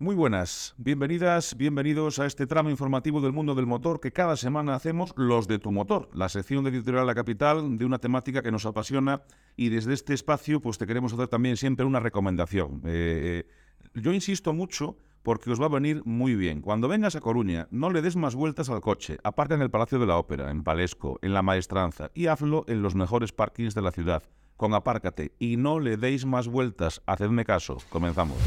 Muy buenas, bienvenidas, bienvenidos a este tramo informativo del mundo del motor que cada semana hacemos los de tu motor, la sección de editorial La Capital de una temática que nos apasiona y desde este espacio pues te queremos hacer también siempre una recomendación. Eh, eh, yo insisto mucho porque os va a venir muy bien. Cuando vengas a Coruña, no le des más vueltas al coche, aparca en el Palacio de la Ópera, en Palesco, en La Maestranza y hazlo en los mejores parkings de la ciudad, con apárcate y no le deis más vueltas, hacedme caso, comenzamos.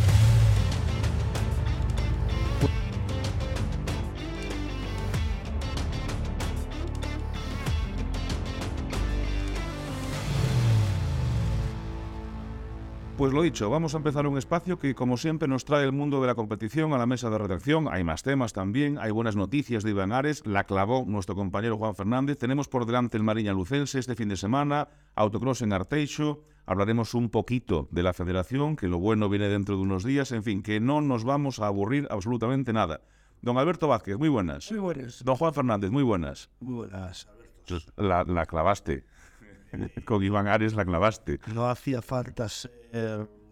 Pues lo dicho, vamos a empezar un espacio que, como siempre, nos trae el mundo de la competición a la mesa de redacción. Hay más temas también, hay buenas noticias de Iván Ares, la clavó nuestro compañero Juan Fernández. Tenemos por delante el Mariña Lucense este fin de semana, autocross en Arteixo. Hablaremos un poquito de la federación, que lo bueno viene dentro de unos días. En fin, que no nos vamos a aburrir absolutamente nada. Don Alberto Vázquez, muy buenas. Muy buenas. Don Juan Fernández, muy buenas. Muy buenas, Alberto. La, la clavaste. Con Iván Ares la clavaste. No hacía falta ser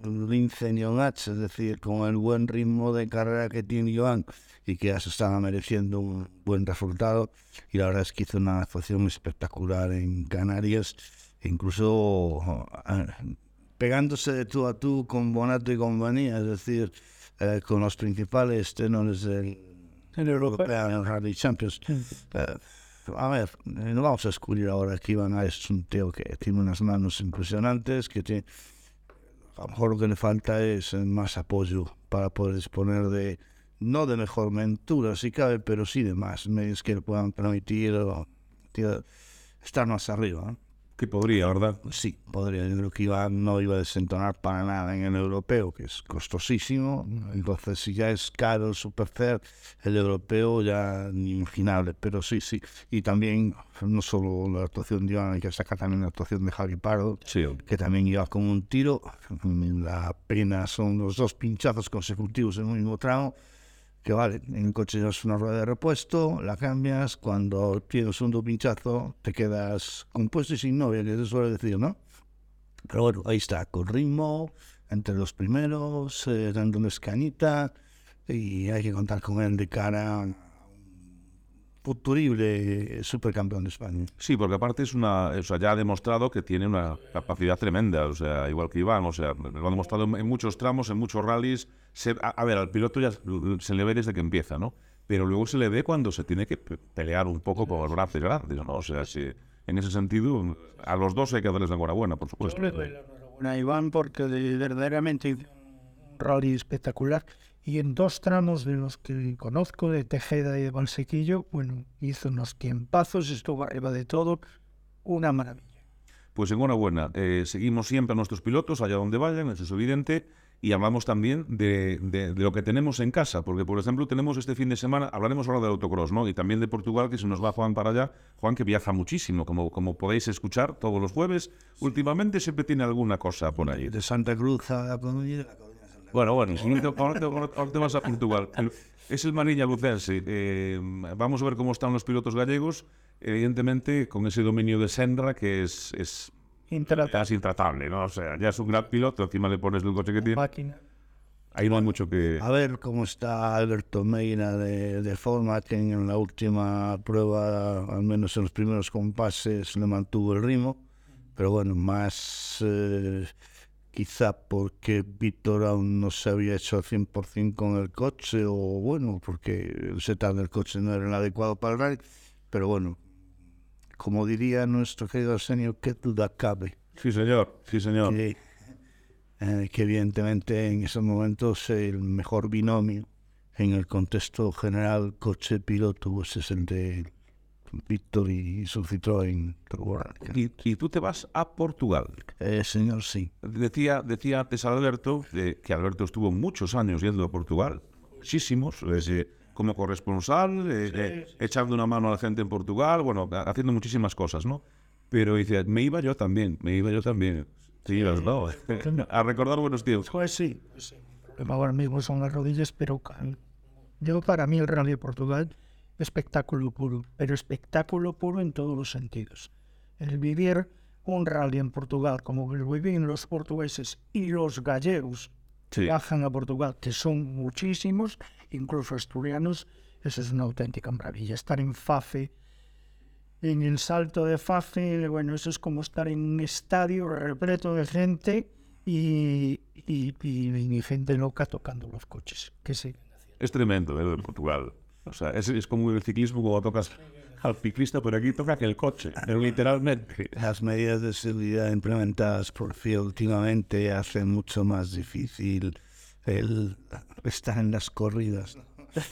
lince ni un H, es decir, con el buen ritmo de carrera que tiene Iván y que ya se estaba mereciendo un buen resultado. Y la verdad es que hizo una actuación espectacular en Canarias, incluso ah, pegándose de tú a tú con Bonato y compañía, es decir, eh, con los principales tenores del European Rally Champions. Eh, a ver, eh, no vamos a descubrir ahora que Iván es un tío que tiene unas manos impresionantes, que tiene, a lo mejor lo que le falta es más apoyo para poder disponer de, no de mejor mentura si cabe, pero sí de más medios que le puedan permitir estar más arriba. Que podría, ¿verdad? Sí, podría. Yo creo que Iván no iba a desentonar para nada en el europeo, que es costosísimo. Entonces, si ya es caro el Supercer, el europeo ya ni imaginable. Pero sí, sí. Y también, no solo la actuación de Iván, hay que destacar también la actuación de Javi Pardo, Sí. que también iba como un tiro. La pena son los dos pinchazos consecutivos en un mismo tramo. Que vale, en el coche es una rueda de repuesto, la cambias, cuando tienes un pinchazo te quedas compuesto y sin novia, que se suele decir, ¿no? Pero bueno, ahí está, con ritmo, entre los primeros, eh, dando una escañita, y hay que contar con él de cara un futurible supercampeón de España. Sí, porque aparte es una, o sea, ya ha demostrado que tiene una capacidad tremenda, o sea, igual que Iván, o sea, lo ha demostrado en muchos tramos, en muchos rallies. Se- a, a ver, al piloto ya se le ve desde que empieza, ¿no? Pero luego se le ve cuando se tiene que pe- pelear un poco con los brazos grandes, ¿no? O sea, si, en ese sentido, a los dos hay que darles la enhorabuena, por supuesto. Yo le doy la enhorabuena a Iván porque de- verdaderamente hizo un rally espectacular y en dos tramos de los que conozco, de Tejeda y de Valsequillo, bueno, hizo unos tiempazos, estuvo arriba de todo, una maravilla. Pues enhorabuena. Eh, seguimos siempre a nuestros pilotos, allá donde vayan, eso es evidente. Y hablamos también de, de- de lo que tenemos en casa, porque por ejemplo tenemos este fin de semana, hablaremos ahora del autocross, ¿no? Y también de Portugal, que se nos va Juan para allá. Juan que viaja muchísimo, como, como podéis escuchar todos los jueves. Últimamente siempre tiene alguna cosa por ahí. De Santa Cruz a a. Bueno, bueno, ahora te, ahora te- ahora te vas a Portugal. Es el Mariña Lucense. Eh, vamos a ver cómo están los pilotos gallegos. Evidentemente, con ese dominio de Senra, que es, es Intratable. es intratable, ¿no? O sea, ya es un gran piloto, encima le pones el coche que tiene. Máquina. Ahí no hay mucho que... A ver cómo está Alberto Meira de, de forma, que en la última prueba, al menos en los primeros compases, le mantuvo el ritmo. Pero bueno, más eh, quizá porque Víctor aún no se había hecho al 100% con el coche, o bueno, porque el setup del coche no era el adecuado para el rally. Pero bueno, como diría nuestro querido Arsenio, qué duda cabe Sí, señor, sí, señor. que, eh, que evidentemente en esos momentos el mejor binomio en el contexto general coche-piloto pues es el de Víctor y su Citroën. Y, y tú te vas a Portugal. Eh, señor, sí. Decía, decía antes Alberto de que Alberto estuvo muchos años yendo a Portugal, muchísimos, desde como corresponsal, eh, eh, echando una mano a la gente en Portugal, bueno, ha- haciendo muchísimas cosas, ¿no? Pero dice, me iba yo también, me iba yo también. Sí, las dos. a recordar buenos tiempos. Pues sí, pues sí. Ahora mismo son las rodillas, pero yo para mí el Rally de Portugal, espectáculo puro, pero espectáculo puro en todos los sentidos. El vivir un rally en Portugal como lo viven los portugueses y los gallegos Sí. viajan a Portugal, que son muchísimos, incluso asturianos, eso es una auténtica maravilla. Estar en Fafe, en el salto de Fafe, bueno, eso es como estar en un estadio repleto de gente y, y, y- y gente loca tocando los coches. Que sí. Es tremendo ver en Portugal. O sea, es, es como el ciclismo cuando tocas al ciclista, pero aquí toca que el coche, pero literalmente. Las medidas de seguridad implementadas por FIA últimamente hacen mucho más difícil el estar en las corridas.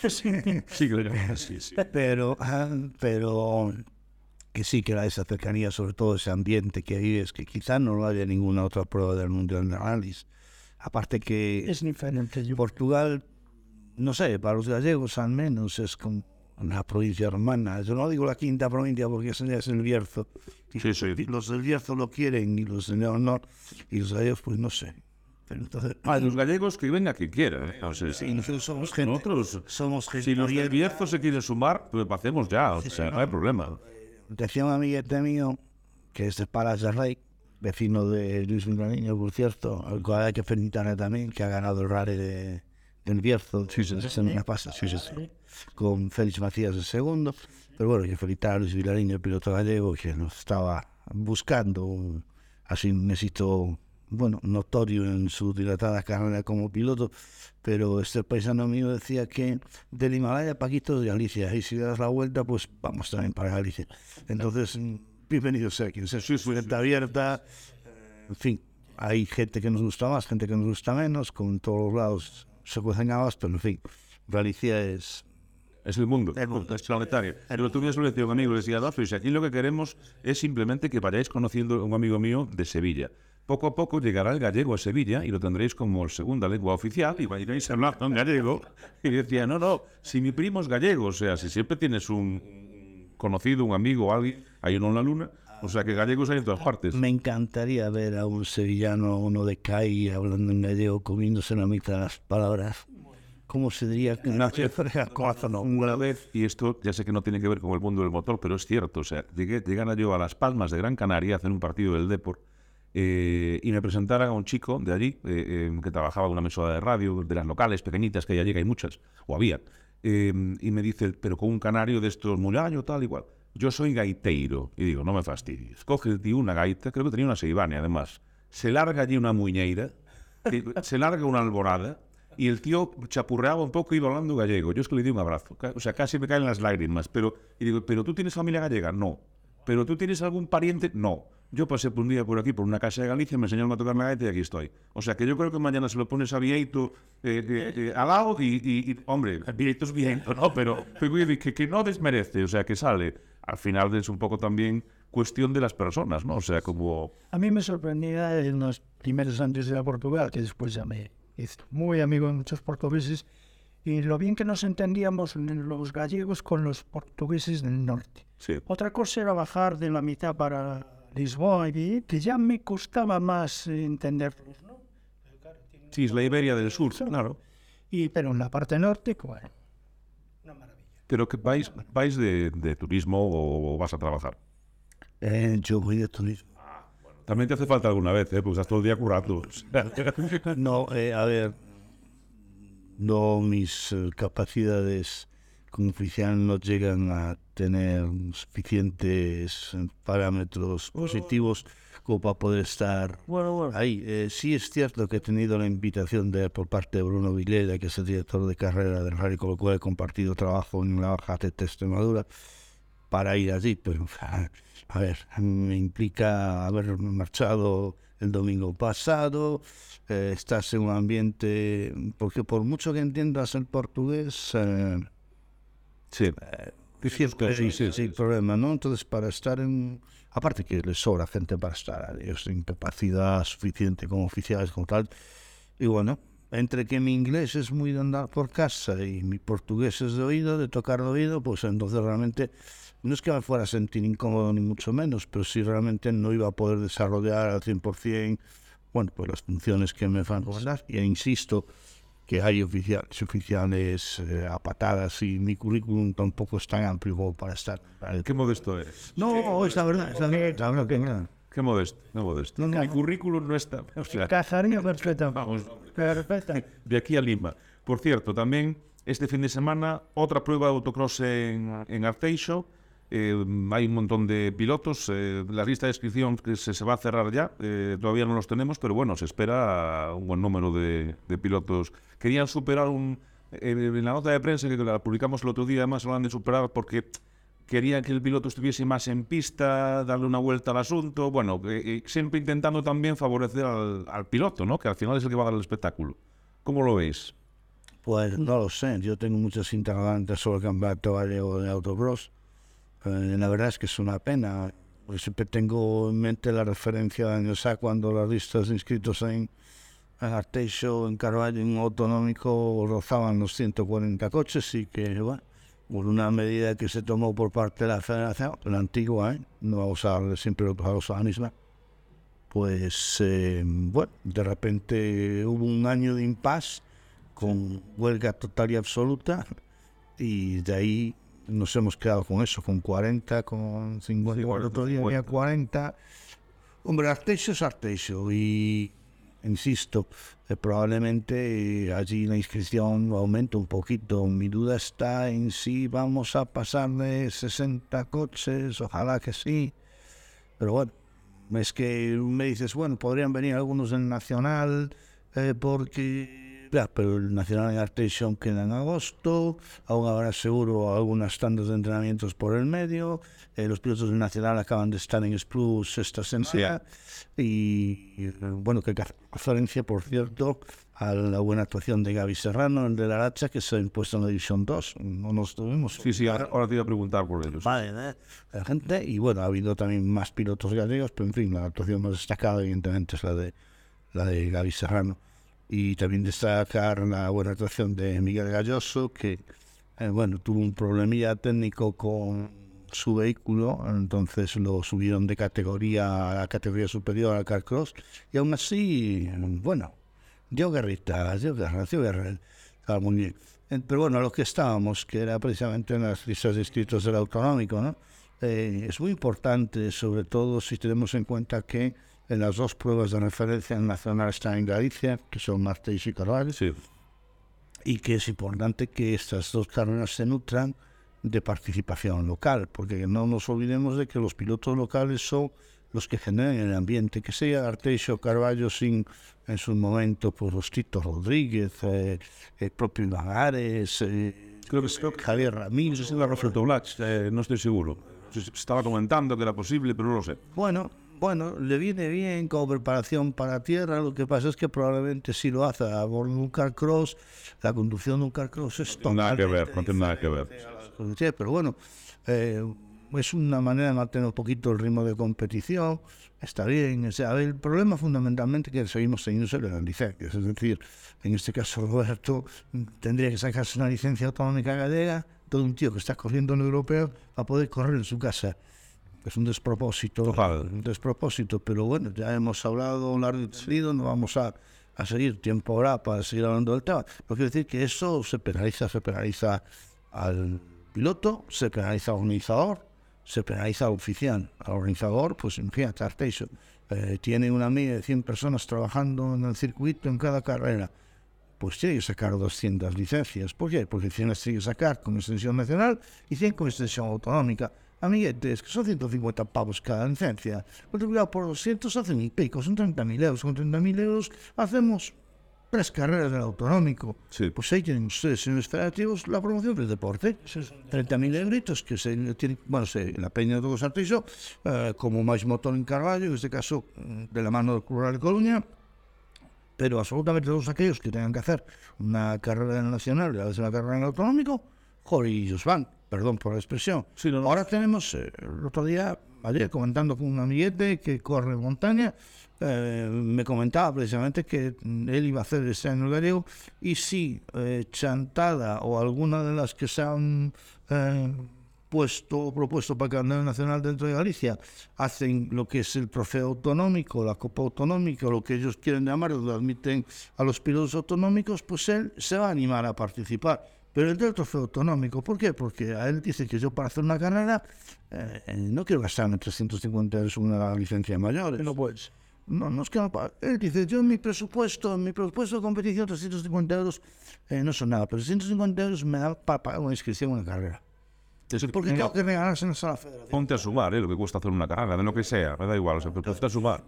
Sí, creo que sí, sí. Pero, ah, pero que sí que era esa cercanía, sobre todo ese ambiente que vives, que quizá no lo haya en ninguna otra prueba del Mundial de Rallys. Aparte que Es diferente. Yo, Portugal, no sé, para los gallegos al menos es como una provincia hermana. Yo no digo la quinta provincia porque ese es el Bierzo. Sí, sí. Los del Bierzo lo quieren y los del Leonor y los gallegos pues no sé. Pero entonces, Ah, los gallegos que venga quien quiera. ¿eh? O sea, sí, nosotros somos gente, Nosotros, somos gente si los del. Bierzo se quieren sumar, pues hacemos ya. O sea, no hay problema. Decía un amiguete mío que es de Palas de Rey, vecino de Luis Vilariño, por cierto, al cual hay que felicitarle también, que ha ganado el rally de, del Bierzo sí, sí, sí, con Félix Macías segundo. Pero bueno, que a Luis Vilariño, el piloto gallego, que nos estaba buscando así un éxito bueno, notorio en su dilatada carrera como piloto, pero este paisano mío decía que del Himalaya Paquito de Galicia, y si das la vuelta, pues vamos también para Galicia. Entonces, bienvenido sea quien sea, su abierta, en fin, hay gente que nos gusta más, gente que nos gusta menos, con todos los lados se cuecen habas, pero en fin, Galicia es Es el mundo, El mundo. es planetario. Pero tú me has decía un amigo, le decía, y si aquí lo que queremos es simplemente que vayáis conociendo a un amigo mío de Sevilla. Poco a poco llegará el gallego a Sevilla y lo tendréis como segunda lengua oficial y iréis hablando en gallego. Y decía, no, no, si mi primo es gallego, o sea, si siempre tienes un un conocido, un amigo, alguien, hay uno en la luna, o sea, que gallegos hay en todas partes. Me encantaría ver a un sevillano, uno de CAI, hablando en gallego, comiéndose la mitad de las palabras. ¿Cómo se diría? Una vez, y esto ya sé que no tiene que ver con el mundo del motor, pero es cierto, o sea, llegué, llegan yo a Las Palmas de Gran Canaria a hacer un partido del Deport eh, y me presentaran a un chico de allí eh, eh, que trabajaba en una emisora de radio, de las locales pequeñitas, que ya llega hay muchas, o había, y me dice, pero con un canario de estos mulaño, tal, igual. Yo soy gaiteiro. Y digo, no me fastidies. Coge tío una gaita, creo que tenía una Seibane además. Se larga allí una muñeira, se larga una alborada, y el tío chapurreaba un poco y iba hablando gallego. Yo es que le di un abrazo. O sea, casi me caen las lágrimas. Pero, y digo, ¿pero tú tienes familia gallega? No. ¿Pero tú tienes algún pariente? No. Yo pasé por un día por aquí, por una casa de Galicia, me enseñaron a tocar la gaita y aquí estoy. O sea, que yo creo que mañana se lo pones a Vieito eh, eh, eh, al lado y, y- y, hombre, Vieito es Vieito, ¿no? Pero, pero que, que no desmerece, o sea, que sale. Al final es un poco también cuestión de las personas, ¿no? O sea, como... A mí me sorprendía en los primeros años de Portugal, que después ya me hice muy amigo de muchos portugueses, y lo bien que nos entendíamos los gallegos con los portugueses del norte. Sí. Otra cosa era bajar de la mitad para Lisboa, y que ya me costaba más entenderlos, ¿no? Sí, es la Iberia del Sur, claro. Y, pero en la parte norte, bueno, maravilla. Pero que vais, vais de, de turismo o, vas a trabajar. Eh, yo voy de turismo. También te hace falta alguna vez, ¿eh? Pues estás todo el día currando. No, eh, a ver, no mis eh, capacidades como oficial no llegan a tener suficientes eh, parámetros positivos para poder estar ahí. Eh, sí es cierto que he tenido la invitación de por parte de Bruno Villela, que es el director de carrera del Rally, con lo cual he compartido trabajo en la Baja de Extremadura para ir allí, pero a ver, me implica haber marchado el domingo pasado, eh, estás en un ambiente, porque por mucho que entiendas el portugués, eh, Sí. siempre sí, sí, hay problema, ¿no? Entonces, para estar en... Aparte que les sobra gente para estar, ellos tienen capacidad suficiente como oficiales, como tal. Y bueno, entre que mi inglés es muy de andar por casa y mi portugués es de oído, de tocar de oído, pues entonces realmente no es que me fuera a sentir incómodo ni mucho menos, pero sí realmente no iba a poder desarrollar al 100%, bueno, pues las funciones que me van a recomendar. Y insisto que hay oficiales, oficiales eh, a patadas y mi currículum tampoco es tan amplio como para estar. Qué modesto eres. No, es la verdad, es la verdad, que nada. Qué modesto, qué modesto. No, no. Mi currículum no está. O sea, perfectamente. vamos, Perfecta. de aquí a Lima. Por cierto, también este fin de semana otra prueba de autocross en, en Arteixo. Eh, hay un montón de pilotos. eh, la lista de inscripción que se, se va a cerrar ya. eh, todavía no los tenemos, pero bueno, se espera un buen número de, de pilotos. Querían superar un. en la nota de prensa que la publicamos el otro día, además hablan de superar porque querían que el piloto estuviese más en pista, darle una vuelta al asunto. Bueno, eh, siempre intentando también favorecer al, al piloto, ¿no? Que al final es el que va a dar el espectáculo. ¿Cómo lo veis? Pues no lo sé, yo tengo muchas interrogantes sobre el campeonato gallego de autocross. Eh, la verdad es que es una pena. siempre tengo en mente la referencia de años A cuando las listas de inscritos en, en Arteixo, en Carvalho, en autonómico rozaban los 140 coches y que, bueno, por una medida que se tomó por parte de la federación, la antigua, ¿eh? no vamos a darle siempre a la misma, pues, eh, bueno, de repente hubo un año de impasse con huelga total y absoluta y de ahí nos hemos quedado con eso, con 40, con 50, Sí, el otro día 50. había 40. Hombre, Arteixo es Arteixo y, insisto, eh, probablemente eh, allí la inscripción aumente un poquito. Mi duda está en si vamos a pasar de 60 coches, ojalá que sí, pero bueno, es que me dices, bueno, podrían venir algunos del Nacional, eh, porque... Ya, pero el Nacional en Arteixo queda en agosto, aún habrá seguro algunas tandas de entrenamientos por el medio, eh, los pilotos del Nacional acaban de estar en Splus esta semana, y eh, bueno, que referencia, por cierto, a la buena actuación de Gaby Serrano, el de la Racha, que se ha impuesto en la División 2, no nos tuvimos. Sí, sí, ahora, ahora te iba a preguntar por ellos. Vale, ¿eh? la gente, y bueno, ha habido también más pilotos gallegos, pero en fin, la actuación más destacada evidentemente es la de la de Gaby Serrano. Y también destacar la buena actuación de Miguel Galloso, que eh, bueno, tuvo un problemilla técnico con su vehículo, entonces lo subieron de categoría a la categoría superior al Carcross, y aún así, bueno, dio guerrita, dio guerra, dio guerra, estaba muy bien. Eh, Pero bueno, lo que estábamos, que era precisamente en las listas de inscritos del autonómico, ¿no? Eh, es muy importante, sobre todo si tenemos en cuenta que en las dos pruebas de referencia nacional están en Galicia, que son Martes y Carvalho, Sí, y que es importante que estas dos carreras se nutran de participación local, porque no nos olvidemos de que los pilotos locales son los que generan el ambiente, que sea Arteixo Carballo sin en su momento por los Tito Rodríguez, eh, el propio Lagares, eh, creo que, creo que Javier no Ramírez. sé si era Roberto Black, eh, no estoy seguro. Se se estaba comentando que era posible, pero no lo sé. Bueno, bueno, le viene bien como preparación para tierra. Lo que pasa es que probablemente si lo hace a bordo de un carcross, la conducción de un carcross es No tiene nada que ver, no tiene nada que ver. pero bueno, eh, es una manera de mantener un poquito el ritmo de competición. Está bien. O sea, el problema fundamentalmente que seguimos teniendo en las licencias. Es decir, en este caso Roberto tendría que sacarse una licencia autonómica gallega, todo un tío que está corriendo en europeo, para poder correr en su casa. Es un despropósito. Total. Un despropósito, pero bueno, ya hemos hablado largo y tendido, no vamos a, a seguir, tiempo habrá para seguir hablando del tema. Pero quiero decir que eso se penaliza, se penaliza al piloto, se penaliza al organizador, se penaliza al oficial. Al organizador, pues imagínate, Arteixo, eh, tiene una media de 100 personas trabajando en el circuito en cada carrera. Pues tiene que sacar 200 licencias. ¿Por qué? Porque 100 las tiene que sacar con extensión nacional y 100 con extensión autonómica. amiguetes, que son 150 pavos cada licencia, multiplicado por 200 hacen mil pico, son 30.000 euros, con 30.000 euros hacemos tres carreras del autonómico. Sí. Pues ahí tienen ustedes, señores federativos, la promoción del deporte. 30.000 euros que se tienen, bueno, se, en la Peña do Sartillo, eh, como máis motor en Carballo, este caso mm, de la mano do Rural de Coruña, pero absolutamente todos aquellos que tengan que hacer una carrera nacional y a veces una carrera en el autonómico, joder, ellos van. Perdón por la expresión. Sí, no, no. Ahora tenemos, eh, el otro día, ayer comentando con un amiguete que corre montaña, eh, me comentaba precisamente que mm, él iba a hacer este año el gallego y si eh, Chantada o alguna de las que se han eh, puesto propuesto para el calendario nacional dentro de Galicia, hacen lo que es el trofeo autonómico, la copa autonómica, lo que ellos quieren llamar, lo admiten a los pilotos autonómicos, pues él se va a animar a participar. Pero el del trofeo autonómico, ¿por qué? Porque a él dice que yo para hacer una carrera eh, no quiero gastarme 350 euros en una licencia de mayores. No puedes. No, no es que no Él dice, yo en mi presupuesto, en mi presupuesto de competición, 350 euros eh, no son nada, pero 350 euros me da para pagar una inscripción en una carrera. Porque tengo que regalárselos a la federación. Ponte a sumar, ¿eh? lo que cuesta hacer una carrera, de lo que sea, me da igual, o sea, pero ponte a sumar.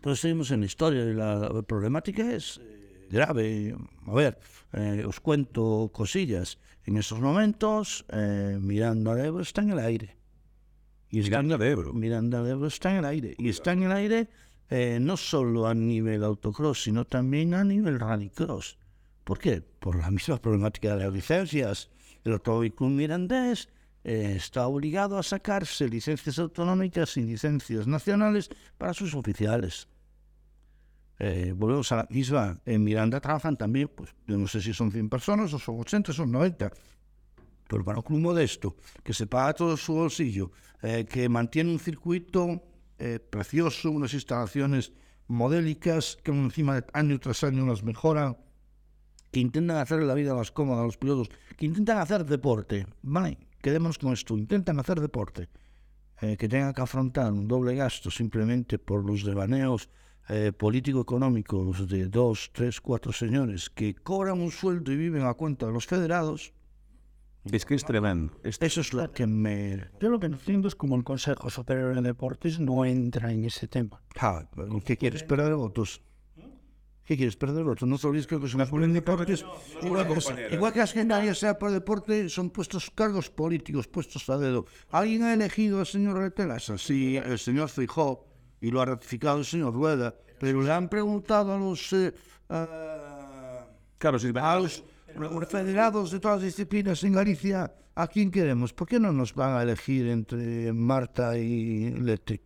Pero seguimos en la historia y la problemática es eh, grave. A ver, eh, os cuento cosillas. En esos momentos, eh, Miranda de Ebro está en el aire. Y está Miranda de Ebro. Miranda de Ebro está en el aire. Y está en el aire eh, no solo a nivel autocross, sino también a nivel rallycross. ¿Por qué? Por la misma problemática de las licencias. El Automóvil Mirandés eh, está obligado a sacarse licencias autonómicas y licencias nacionales para sus oficiales. Eh, volvemos a la misma. En Miranda trabajan también, pues yo no sé si son 100 personas o son 80, son 90. Pero para un club modesto, que se paga todo su bolsillo, eh, que mantiene un circuito eh, precioso, unas instalaciones modélicas que encima de año tras año las mejoran, que intentan hacer la vida más cómoda a los pilotos, que intentan hacer deporte, ¿vale? Quedémonos con esto, intentan hacer deporte, eh, que tengan que afrontar un doble gasto simplemente por los devaneos eh, político-económicos de dos, tres, cuatro señores que cobran un sueldo y viven a cuenta de los federados, Es que es tremendo. Es- eso es lo que me... Yo lo que no entiendo es cómo el Consejo Superior de Deportes no entra en ese tema. Ah, ¿Qué quieres? ¿Perder votos? ¿Qué quieres? ¿Perder votos? No te olvides que los en deportes, igual que, igual que las generales sea por deporte, son puestos cargos políticos, puestos a dedo. ¿Alguien ha elegido al señor Retelasa? Sí, el señor Fijó, y lo ha ratificado el señor Rueda, pero le han preguntado a los, eh, a, claro, si a los federados de todas las disciplinas en Galicia a quién queremos, ¿por qué no nos van a elegir entre Marta y Leti?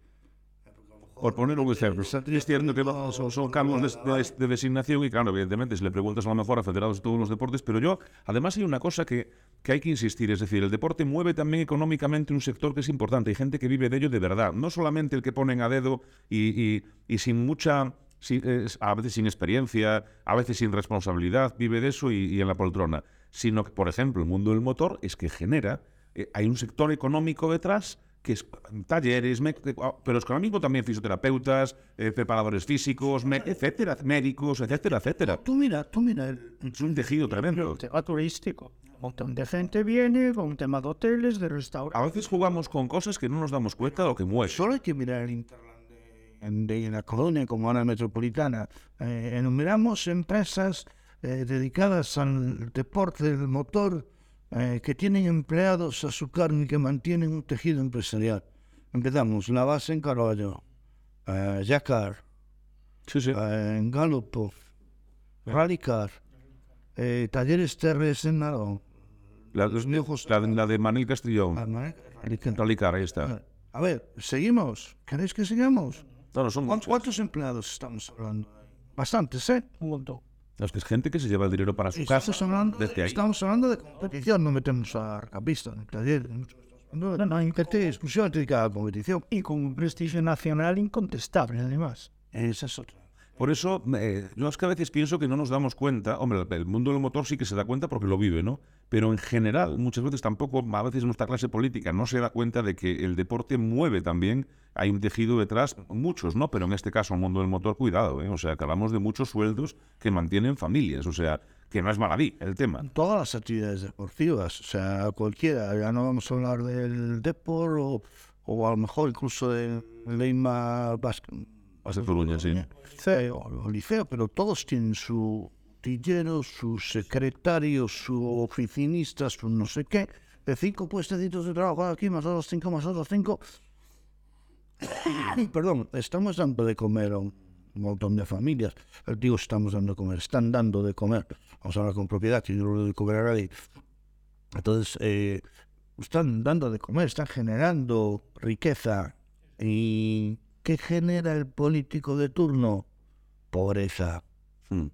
Por poner un ejemplo, es cierto que son, son cargos de, de- de designación y claro, evidentemente, si le preguntas a lo mejor a federados de todos los deportes, pero yo, además hay una cosa que, que hay que insistir, es decir, el deporte mueve también económicamente un sector que es importante, hay gente que vive de ello de verdad, no solamente el que ponen a dedo y, y- y sin mucha, sin- a veces sin experiencia, a veces sin responsabilidad, vive de eso y, y en la poltrona, sino que, por ejemplo, el mundo del motor es que genera, eh, hay un sector económico detrás que es talleres, me- pero es que ahora mismo también fisioterapeutas, eh, preparadores físicos, me- etcétera, médicos, etcétera, etcétera. Tú mira, tú mira, el, Es un tejido tremendo. El tema turístico. Un montón de gente viene con un tema de hoteles, de restaurantes. A veces jugamos con cosas que no nos damos cuenta de lo que mueve. solo hay que mirar el Interland de, de la colonia como ahora metropolitana. Eh, enumeramos empresas eh, dedicadas al deporte del motor eh, que tienen empleados a su cargo y que mantienen un tejido empresarial. Empezamos, la base en Carollo, eh, Jacar, Sí, sí. eh, en Galopo, Rallycar, eh, Talleres TRS en Narón, La, los- la de- la de Manil Castrillón. Rallycar. Rallycar, ahí está. A ver, seguimos. ¿Queréis que sigamos? No, no, son ¿Cuán- muchos. ¿Cuántos empleados estamos hablando? Bastantes, ¿eh? Un montón. Es que es gente que se lleva el dinero para su casa. Estamos hablando, desde ahí. estamos hablando de competición, no metemos a Arcapista, taller, mucho. Estamos hablando de No, no, gente exclusivamente dedicada a la competición. Y con un prestigio nacional incontestable, además. Esa es otra. Por eso, eh, yo es que a veces pienso que no nos damos cuenta. Hombre, el- mundo del motor sí que se da cuenta porque lo vive, ¿no? Pero en general, muchas veces tampoco, a veces nuestra clase política no se da cuenta de que el deporte mueve también. Hay un tejido detrás, muchos, ¿no? Pero en este caso, el mundo del motor, cuidado, ¿eh? O sea, que hablamos de muchos sueldos que mantienen familias. O sea, que no es maladí el tema. Todas las actividades deportivas, o sea, cualquiera, ya no vamos a hablar del Depor o, o a lo mejor incluso del Leima Basket. Hace Coruña, sí. liceo, o liceo, pero todos tienen su tillero, su secretario, su oficinista, su no sé qué, de cinco puestecitos de trabajo aquí, más otros cinco, más otros cinco. Perdón, estamos dando de comer a un montón de familias. Eh, Digo, estamos dando de comer, están dando de comer. Vamos a hablar con propiedad, que yo no le doy de comer a nadie. Entonces, eh, están dando de comer, están generando riqueza. ¿Y qué genera el político de turno? Pobreza. Mm.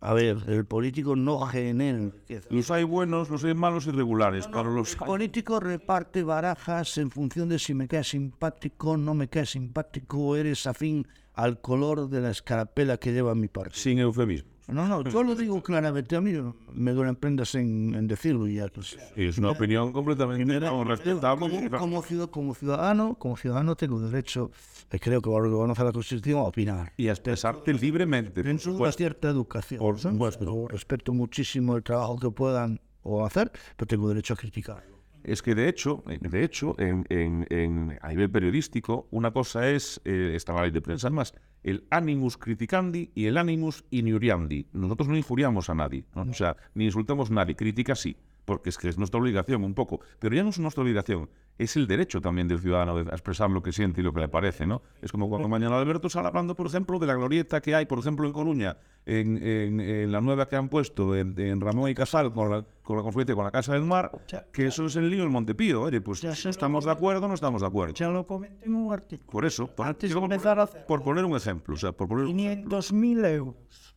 A ver, el político no genera riqueza. Los hay buenos, los hay malos y regulares. Para los El político reparte barajas en función de si me queda simpático, no me queda simpático, eres afín al color de la escarapela que lleva mi partido. sin eufemismo. No, no, yo lo digo claramente, a mí me duelen prendas en, en decirlo y ya. pues, es una opinión completamente no, respetable. como, como, como ciudadano, como ciudadano tengo derecho, eh, creo que lo conoce la Constitución, a opinar. Y a expresarte libremente. Dentro de una cierta educación. Por supuesto. Yo respeto muchísimo el trabajo que puedan o hacer, pero tengo derecho a criticarlo. Es que de hecho, eh, de hecho, en, en- en- a nivel periodístico, una cosa es, eh, está la ley de prensa, más, el animus criticandi y el animus injuriandi. Nosotros no injuriamos a nadie, ¿no? o sea, ni insultamos a nadie, crítica sí, porque es que es nuestra obligación un poco, pero ya no es nuestra obligación, es el derecho también del ciudadano de expresar lo que siente y lo que le parece, ¿no? Es como cuando mañana Alberto sale hablando, por ejemplo, de la glorieta que hay, por ejemplo, en Coruña, en, en- en la nueva que han puesto en, en Ramón y Casal con la, con la confluencia con la Casa del Mar, que eso es el lío del Montepío. Oye, pues Ya estamos de acuerdo o no estamos de acuerdo. Ya lo comenté en un artículo. Por eso, por, Antes de digo, por- empezar a hacer- por poner un ejemplo, o sea, por poner un 500.000 euros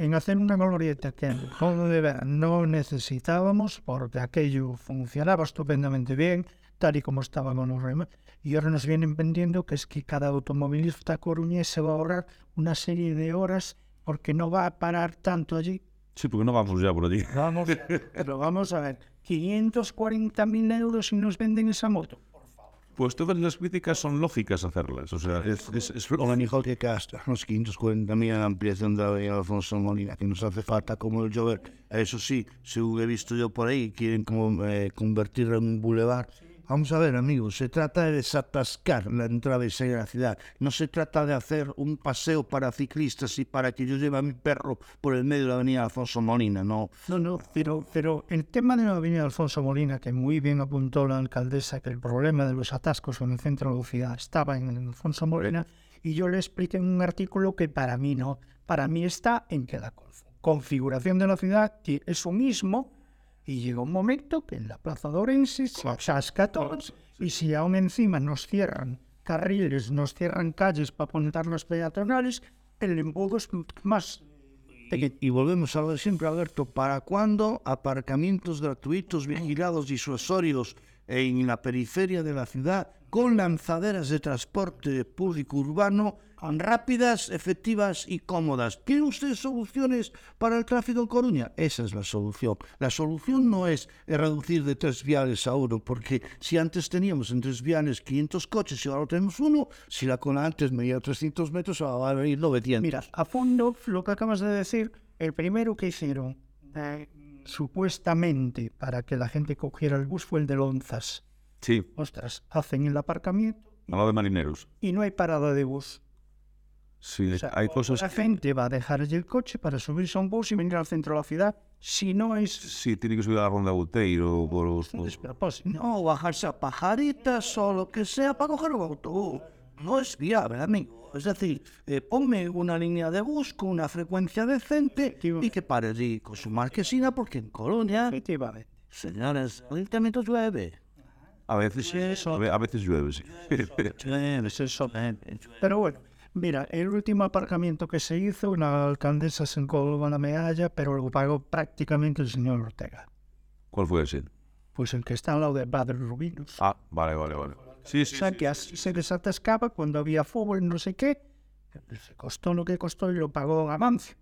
en hacer una glorieta que de verano no necesitábamos porque aquello funcionaba estupendamente bien, tal y como estaba con los remas. Y ahora nos vienen vendiendo que es que cada automovilista coruñés se va a ahorrar una serie de horas porque no va a parar tanto allí. Sí, porque no vamos ya por allí. Vamos, pero vamos a ver, 540.000 euros y nos venden esa moto. Pues todas las críticas son lógicas hacerlas. O sea, es, es, es- Con el hijo que gasta los 540.000 en la ampliación de Alfonso Molina, que nos hace falta como el llover. Eso sí, según he visto yo por ahí, quieren como, eh, convertirlo en un bulevar. Vamos a ver, amigos, se trata de desatascar la entrada y salida de la ciudad. No se trata de hacer un paseo para ciclistas y para que yo lleve a mi perro por el medio de la avenida Alfonso Molina, no. No, no, pero, pero el tema de la avenida Alfonso Molina, que muy bien apuntó la alcaldesa, que el problema de los atascos en el centro de la ciudad estaba en el Alfonso Molina, y yo le expliqué en un artículo que para mí no, para mí está en que la conf- configuración de la ciudad es lo mismo, y llega un momento que en la plaza de Orense se atasca todo, y si aún encima nos cierran carriles, nos cierran calles para poner los peatonales, el embudo es más Y, y volvemos a ver siempre, Alberto, ¿para cuándo aparcamientos gratuitos, vigilados, disuasorios en la periferia de la ciudad, con lanzaderas de transporte público urbano rápidas, efectivas y cómodas? ¿Tiene usted soluciones para el tráfico en Coruña? Esa es la solución. La solución no es reducir de tres viales a uno, porque si antes teníamos en tres viales 500 coches y ahora tenemos uno, si la cola antes medía 300 metros, ahora va a venir 900. Mira, a fondo lo que acabas de decir, el primero que hicieron eh, supuestamente para que la gente cogiera el bus fue el de Lonzas. sí, Ostras, hacen el aparcamiento lado de marineros. y no hay parada de bus. Sí, O sea, hay cosas La gente va a dejar allí el coche para subirse a un bus y venir al centro de la ciudad. Si no es Sí, tiene que subir a la ronda Buteiro por los... un despropósito. No, bajarse a pajaritas o lo que sea para coger un autobús. No es viable, amigo. Es decir, eh, ponme una línea de bus con una frecuencia decente y que pare allí con su marquesina, porque en Colonia, Efectivamente. señores, el llueve. A veces, a ve- a veces llueve, sí. Pero bueno, mira, el último aparcamiento que se hizo, la alcaldesa se encolgó la medalla, pero lo pagó prácticamente el señor Ortega. ¿Cuál fue ese? Pues el que está al lado de Padre Rubinos. Ah, vale, vale, vale. Sí, sí, O sea, sí, que así se desatascaba cuando había fútbol, no sé qué. Se costó lo que costó y lo pagó Amancio.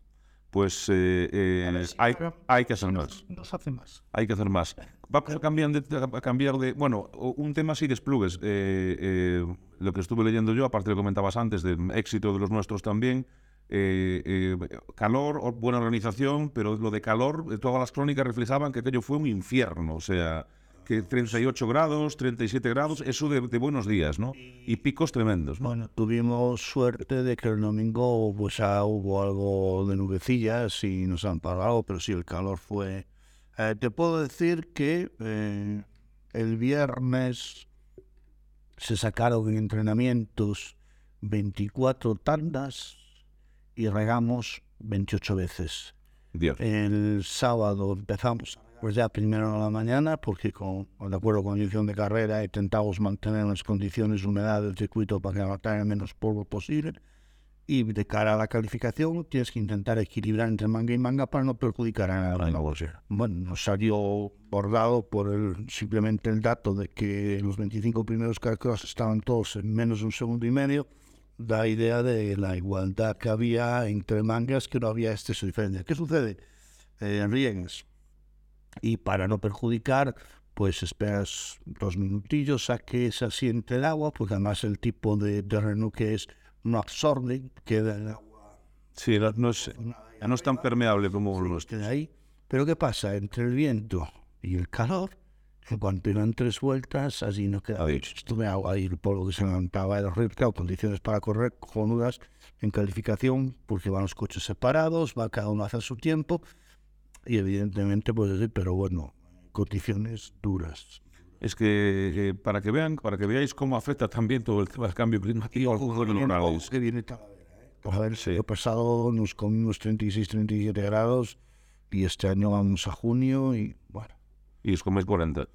Pues eh, eh, hay, hay que hacer más. No se hace más. Hay que hacer más. Vamos a cambiar de, a cambiar de bueno, un tema así desplugues. Eh, eh, lo que estuve leyendo yo, aparte lo que comentabas antes, del éxito de los nuestros también. eh, eh, calor, buena organización, pero lo de calor, todas las crónicas reflejaban que aquello fue un infierno. O sea, que 38 grados, 37 grados, eso de, de buenos días, ¿no? Y picos tremendos, ¿no? Bueno, tuvimos suerte de que el domingo pues ya hubo algo de nubecillas y nos han pagado, pero sí, el calor fue... Eh, te puedo decir que eh, el viernes se sacaron en entrenamientos 24 tandas y regamos 28 veces. Dios. El sábado empezamos pues ya primero a la mañana, porque con, de acuerdo con la dirección de carrera intentamos mantener las condiciones de humedad del circuito para que el menos polvo posible. y de cara a la calificación tienes que intentar equilibrar entre manga y manga para no perjudicar a la negocio. Bueno, nos salió bordado por el, simplemente el dato de que los 25 primeros cálculos estaban todos en menos de un segundo y medio, da idea de la igualdad que había entre mangas, que no había este diferencia. ¿Qué sucede? Eh, en riegues. Y para no perjudicar, pues esperas dos minutillos a que se asiente el agua, porque además el tipo de terreno que es no absorbe, queda el agua. Sí, no, es, ya no es tan permeable como los queda ahí. Pero ¿qué pasa? Entre el viento y el calor, en cuanto iban tres vueltas, allí no quedaba. Estuve ahí, el polvo que se levantaba era horrible, claro, condiciones para correr cojonudas en calificación, porque van los coches separados, va cada uno hace su tiempo, y evidentemente, pues decir, pero bueno, condiciones duras es que eh, para que vean, para que veáis cómo afecta también todo el tema del cambio climático al juego de los. Que viene ¿eh? A ver, sí. el pasado nos comimos 36, 37 grados y este año vamos a junio y bueno. Y os coméis 40.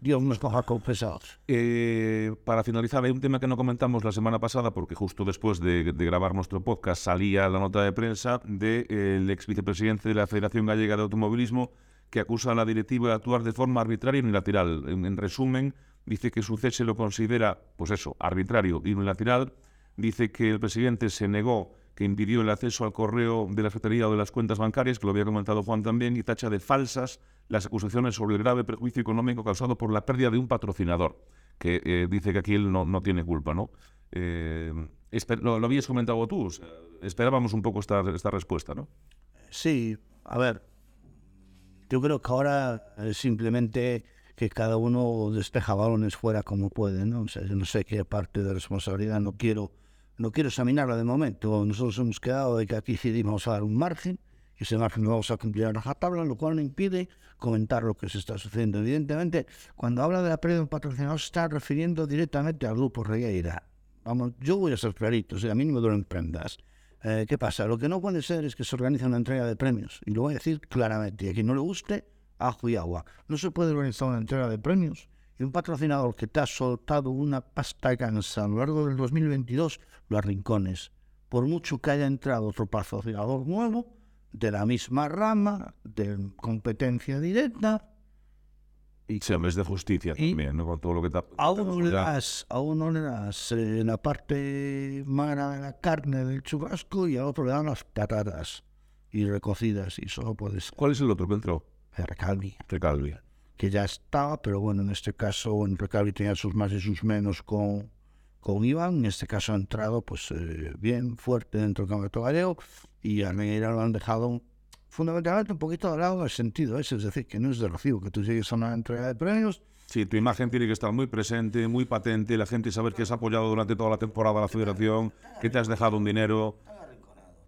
Dios nos coja con pesados. Eh, para finalizar, hay un tema que no comentamos la semana pasada, porque justo después de, grabar nuestro podcast salía la nota de prensa del de, ex vicepresidente de la Federación Gallega de Automovilismo, que acusa a la directiva de actuar de forma arbitraria y unilateral. En, resumen, dice que su cese lo considera, pues eso, arbitrario y unilateral. Dice que el presidente se negó, que impidió el acceso al correo de la Secretaría o de las cuentas bancarias, que lo había comentado Juan también, y tacha de falsas las acusaciones sobre el grave perjuicio económico causado por la pérdida de un patrocinador, que eh, dice que aquí él no, no tiene culpa, ¿no? Eh, lo, lo, habías comentado tú, esperábamos un poco esta, esta respuesta, ¿no? Sí, a ver, yo creo que ahora simplemente que cada uno despeja balones fuera como puede, ¿no? O no sé qué parte de responsabilidad no quiero, no quiero examinarla de momento. Nosotros hemos quedado de que aquí decidimos a dar un margen, y ese margen lo vamos a cumplir a tabla, lo cual no impide comentar lo que se está sucediendo. Evidentemente, cuando habla de la pérdida de un patrocinador, está refiriendo directamente al grupo Regueira. Vamos, yo voy a ser clarito, o sea, a mí no me duelen prendas. Eh, ¿Qué pasa? Lo que no puede ser es que se organice una entrega de premios. Y lo voy a decir claramente. Y a quien no le guste, ajo y agua. No se puede organizar una entrega de premios y un patrocinador que te ha soltado una pasta cansa a lo largo del 2022, lo arrincones. Por mucho que haya entrado otro patrocinador nuevo, de la misma rama, de competencia directa, y sí, es de justicia también, ¿no? Con todo lo que te a uno le das, a uno le das eh, la parte magra de la carne del chubasco y a otro le dan las patatas y recocidas y solo puedes... ¿Cuál es el otro que entró? Recalvi. Recalvi. Que ya estaba, pero bueno, en este caso en recalvi tenía sus más y sus menos con, con Iván. En este caso ha entrado pues eh, bien fuerte dentro del campeonato gallego y a Neira lo han dejado fundamentalmente un poquito al lado del sentido ese, es decir, que no es de recibo que tú llegues a una entrega de premios. Sí, tu imagen tiene que estar muy presente, muy patente, la gente saber que has apoyado durante toda la temporada a la federación, que te has dejado un dinero,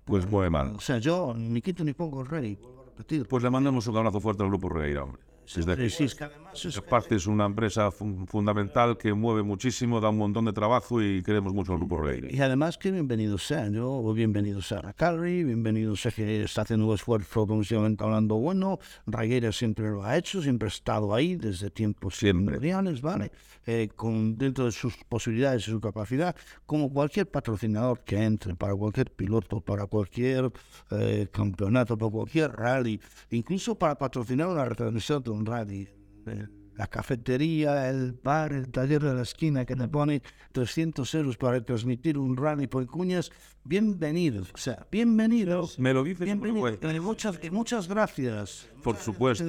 pues muy mal. O sea, yo ni quito ni pongo rey, Pues le mandamos un abrazo fuerte al Grupo Reira, hombre. Desde sí, es que además es... parte es una empresa fundamental que mueve muchísimo, da un montón de trabajo y queremos mucho al Grupo Reira. Y además que bienvenidos sean, yo bienvenidos a Calri, bienvenidos sea que está haciendo un esfuerzo pronunciadamente hablando bueno, Raguera siempre lo ha hecho, siempre ha estado ahí desde tiempos medianos, ¿vale? Eh, con, dentro de sus posibilidades y su capacidad, como cualquier patrocinador que entre para cualquier piloto, para cualquier eh, campeonato, para cualquier rally, incluso para patrocinar una retransmisión de un rally. La cafetería, el bar, el taller de la esquina que te pone 300 euros para transmitir un rally por cuñas, bienvenidos. O sea, bienvenidos. Me lo dices bienvenidos. Y muchas, muchas gracias. Por supuesto.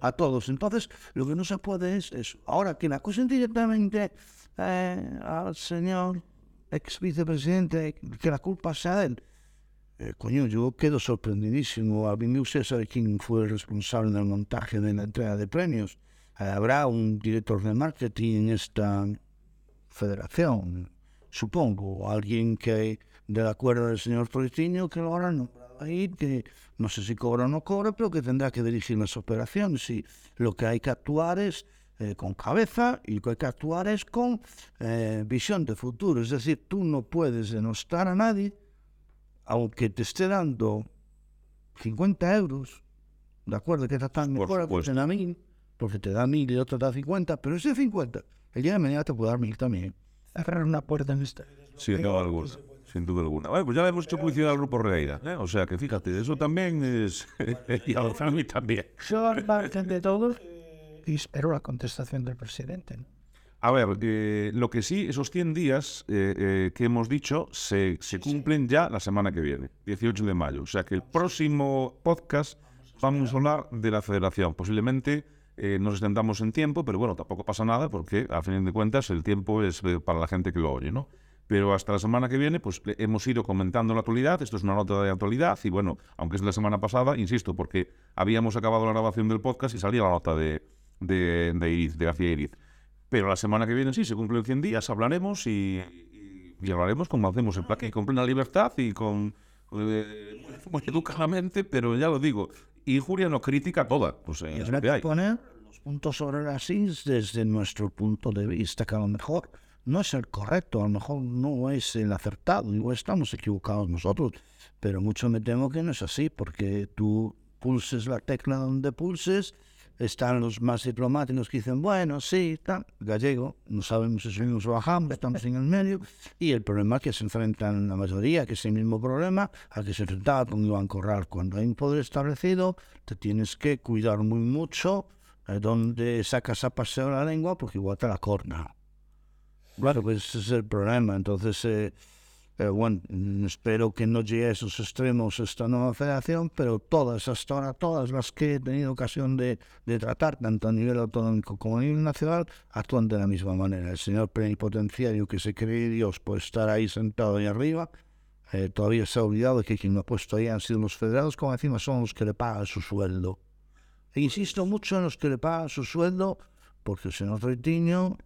A todos. Entonces, lo que no se puede es eso. Ahora, que la acusen directamente eh, al señor ex vicepresidente, que la culpa sea de él. Eh, coño, yo quedo sorprendidísimo. A mí me gustaría saber quién fue el responsable del montaje de la entrega de premios. Eh, habrá un director de marketing en esta federación, supongo, alguien que del acuerdo del señor Florentino que lo habrá nombrado ahí, que no sé si cobra o no cobra, pero que tendrá que dirigir las operaciones. Y lo que hay que actuar es eh, con cabeza y lo que hay que actuar es con visión de futuro. Es decir, tú no puedes denostar a nadie aunque te esté dando 50 euros, ¿de acuerdo? Que está tan mejor que a mí, porque te da mil y otro te da 50, pero ese 50, el día de mañana te puede dar mil también. Cerrar una puerta en esta. Sí, no, algo. sin duda alguna. Bueno, pues ya le hemos hecho publicidad al Grupo Regueira, ¿eh? o sea que fíjate, eso también es... y a mí también. Yo, al margen de todo, y espero la contestación del presidente. ¿no? A ver, eh, lo que sí, esos 100 días eh, eh, que hemos dicho se, se cumplen ya la semana que viene, 18 de mayo. O sea que el próximo podcast vamos a hablar de la federación. Posiblemente eh, nos extendamos en tiempo, pero bueno, tampoco pasa nada porque a fin de cuentas el tiempo es para la gente que lo oye, ¿no? Pero hasta la semana que viene, pues hemos ido comentando la actualidad. Esto es una nota de actualidad y bueno, aunque es de la semana pasada, insisto, porque habíamos acabado la grabación del podcast y salía la nota de, de, de Iriz, de García Iriz. Pero la semana que viene sí, se cumplen 100 días, hablaremos y, y, y hablaremos como hacemos en plaque, con plena libertad y con eh, muy educadamente, pero ya lo digo, injuria no crítica toda, pues eh, Y habrá que poner los puntos sobre las is desde nuestro punto de vista, que a lo mejor no es el correcto, a lo mejor no es el acertado, igual estamos equivocados nosotros, pero mucho me temo que no es así, porque tú pulses la tecla donde pulses, están los más diplomáticos que dicen, bueno, sí, tal, gallego, no sabemos si subimos o bajamos, estamos en el medio, y el problema que se enfrentan la mayoría, que es el mismo problema al que se enfrentaba con Iván Corral. Cuando hay un poder establecido, te tienes que cuidar muy mucho eh, donde sacas a paseo la lengua, porque igual te la corna. Claro, pues ese es el problema. Entonces, eh, eh, bueno, mm, espero que no llegue a esos extremos esta nueva federación, pero todas, hasta ahora, todas las que he tenido ocasión de, de tratar, tanto a nivel autonómico como a nivel nacional, actúan de la misma manera. El señor plenipotenciario que se cree Dios por estar ahí sentado ahí arriba, eh, todavía se ha olvidado de que quien lo ha puesto ahí han sido los federados, como encima son los que le pagan su sueldo. E insisto mucho en los que le pagan su sueldo, porque el señor Reitiño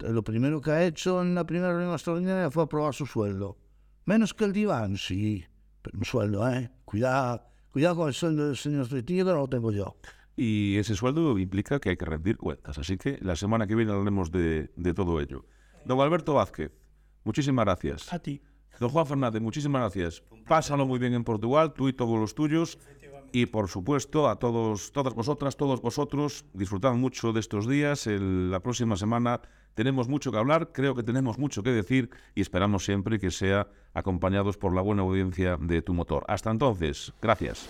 lo primero que ha hecho en la primera reunión extraordinaria fue aprobar su sueldo. Menos que el diván, sí, pero un sueldo, ¿eh? Cuidado, cuidado con el sueldo del señor Reitiño, que no lo tengo yo. Y ese sueldo implica que hay que rendir cuentas. Así que la semana que viene hablaremos de, de todo ello. Don Alberto Vázquez, muchísimas gracias. A ti. Don Juan Fernández, muchísimas gracias. Pásalo muy bien en Portugal, tú y todos los tuyos. Y por supuesto, a todos, todas vosotras, todos vosotros, disfrutad mucho de estos días. El- la próxima semana tenemos mucho que hablar, creo que tenemos mucho que decir y esperamos siempre que sea acompañados por la buena audiencia de tu motor. Hasta entonces, gracias.